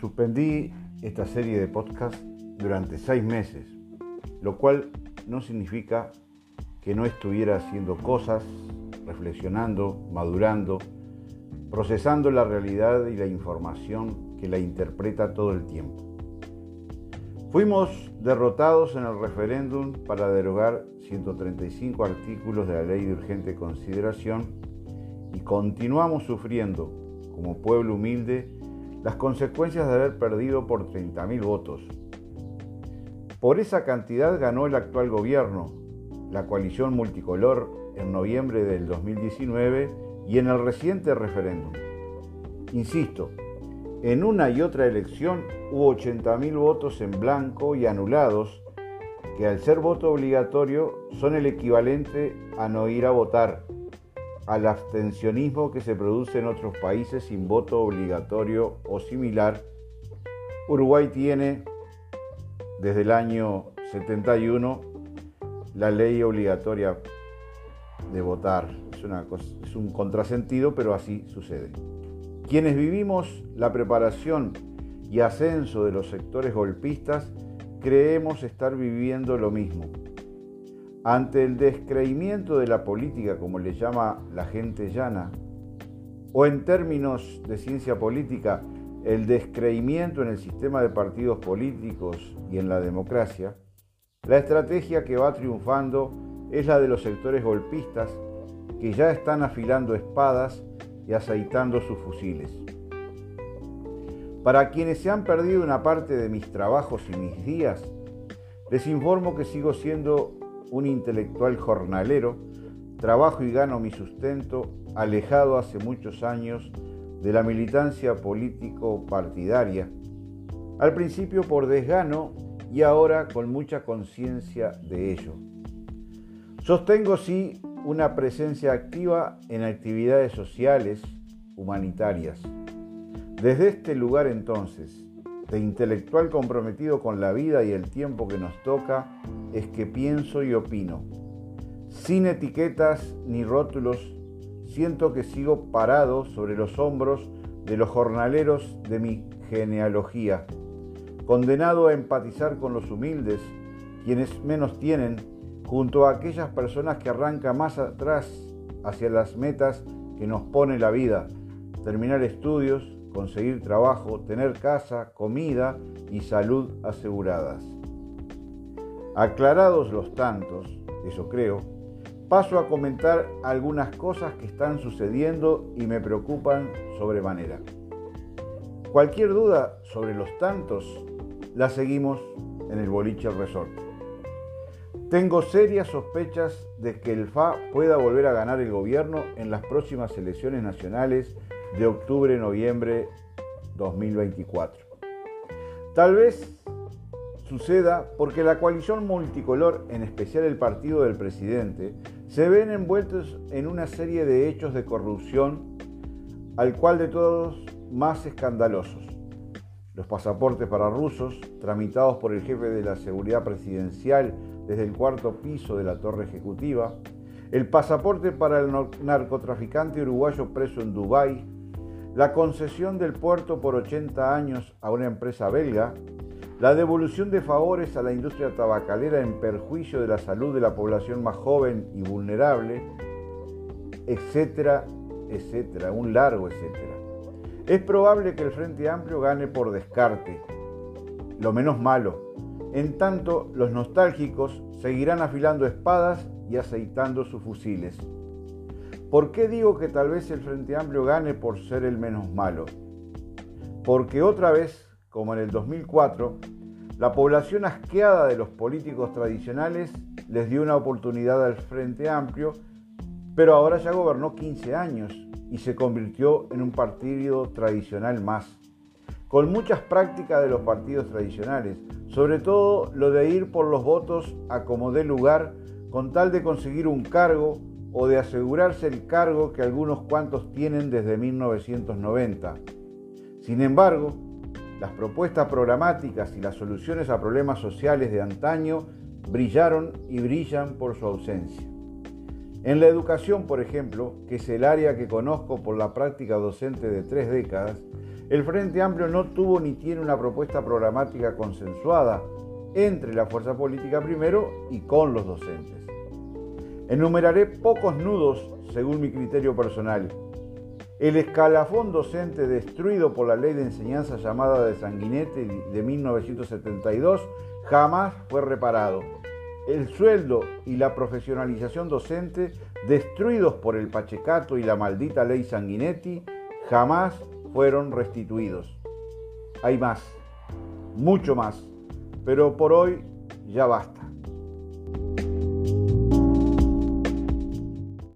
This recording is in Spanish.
Suspendí esta serie de podcast durante seis meses, lo cual no significa que no estuviera haciendo cosas, reflexionando, madurando, procesando la realidad y la información que la interpreta todo el tiempo. Fuimos derrotados en el referéndum para derogar 135 artículos de la ley de urgente consideración y continuamos sufriendo, como pueblo humilde, las consecuencias de haber perdido por 30.000 votos. Por esa cantidad ganó el actual gobierno, la coalición multicolor, en noviembre del 2019 y en el reciente referéndum. Insisto, en una y otra elección hubo 80.000 votos en blanco y anulados, que al ser voto obligatorio son el equivalente a no ir a votar, al abstencionismo que se produce en otros países sin voto obligatorio o similar. Uruguay tiene desde el año 71 la ley obligatoria de votar. Es, un contrasentido, pero así sucede. Quienes vivimos la preparación y ascenso de los sectores golpistas, creemos estar viviendo lo mismo. Ante el descreimiento de la política, como le llama la gente llana, o en términos de ciencia política, el descreimiento en el sistema de partidos políticos y en la democracia, la estrategia que va triunfando es la de los sectores golpistas que ya están afilando espadas y aceitando sus fusiles. Para quienes se han perdido una parte de mis trabajos y mis días, les informo que sigo siendo un intelectual jornalero, trabajo y gano mi sustento alejado hace muchos años de la militancia político-partidaria, al principio por desgano y ahora con mucha conciencia de ello. Sostengo sí una presencia activa en actividades sociales, humanitarias. Desde este lugar entonces, de intelectual comprometido con la vida y el tiempo que nos toca, es que pienso y opino. Sin etiquetas ni rótulos, siento que sigo parado sobre los hombros de los jornaleros de mi genealogía, condenado a empatizar con los humildes, quienes menos tienen junto a aquellas personas que arrancan más atrás hacia las metas que nos pone la vida, terminar estudios, conseguir trabajo, tener casa, comida y salud aseguradas. Aclarados los tantos, eso creo, paso a comentar algunas cosas que están sucediendo y me preocupan sobremanera. Cualquier duda sobre los tantos la seguimos en el Boliche Resort. Tengo serias sospechas de que el FA pueda volver a ganar el gobierno en las próximas elecciones nacionales de octubre-noviembre 2024. Tal vez suceda porque la coalición multicolor, en especial el partido del presidente, se ven envueltos en una serie de hechos de corrupción, al cual de todos más escandalosos. Los pasaportes para rusos, tramitados por el jefe de la seguridad presidencial desde el cuarto piso de la torre ejecutiva, el pasaporte para el narcotraficante uruguayo preso en Dubái, la concesión del puerto por 80 años a una empresa belga, la devolución de favores a la industria tabacalera en perjuicio de la salud de la población más joven y vulnerable, etcétera, etcétera, un largo etcétera. Es probable que el Frente Amplio gane por descarte, lo menos malo, en tanto, los nostálgicos seguirán afilando espadas y aceitando sus fusiles. ¿Por qué digo que tal vez el Frente Amplio gane por ser el menos malo? Porque otra vez, como en el 2004, la población asqueada de los políticos tradicionales les dio una oportunidad al Frente Amplio, pero ahora ya gobernó 15 años y se convirtió en un partido tradicional más con muchas prácticas de los partidos tradicionales, sobre todo lo de ir por los votos a como dé lugar con tal de conseguir un cargo o de asegurarse el cargo que algunos cuantos tienen desde 1990. Sin embargo, las propuestas programáticas y las soluciones a problemas sociales de antaño brillaron y brillan por su ausencia. En la educación, por ejemplo, que es el área que conozco por la práctica docente de tres décadas, El Frente Amplio no tuvo ni tiene una propuesta programática consensuada entre la fuerza política primero y con los docentes. Enumeraré pocos nudos según mi criterio personal. El escalafón docente destruido por la ley de enseñanza llamada de Sanguinete de 1972 jamás fue reparado. El sueldo y la profesionalización docente destruidos por el Pachecato y la maldita ley Sanguinetti jamás fueron restituidos. Hay más, mucho más, pero por hoy ya basta.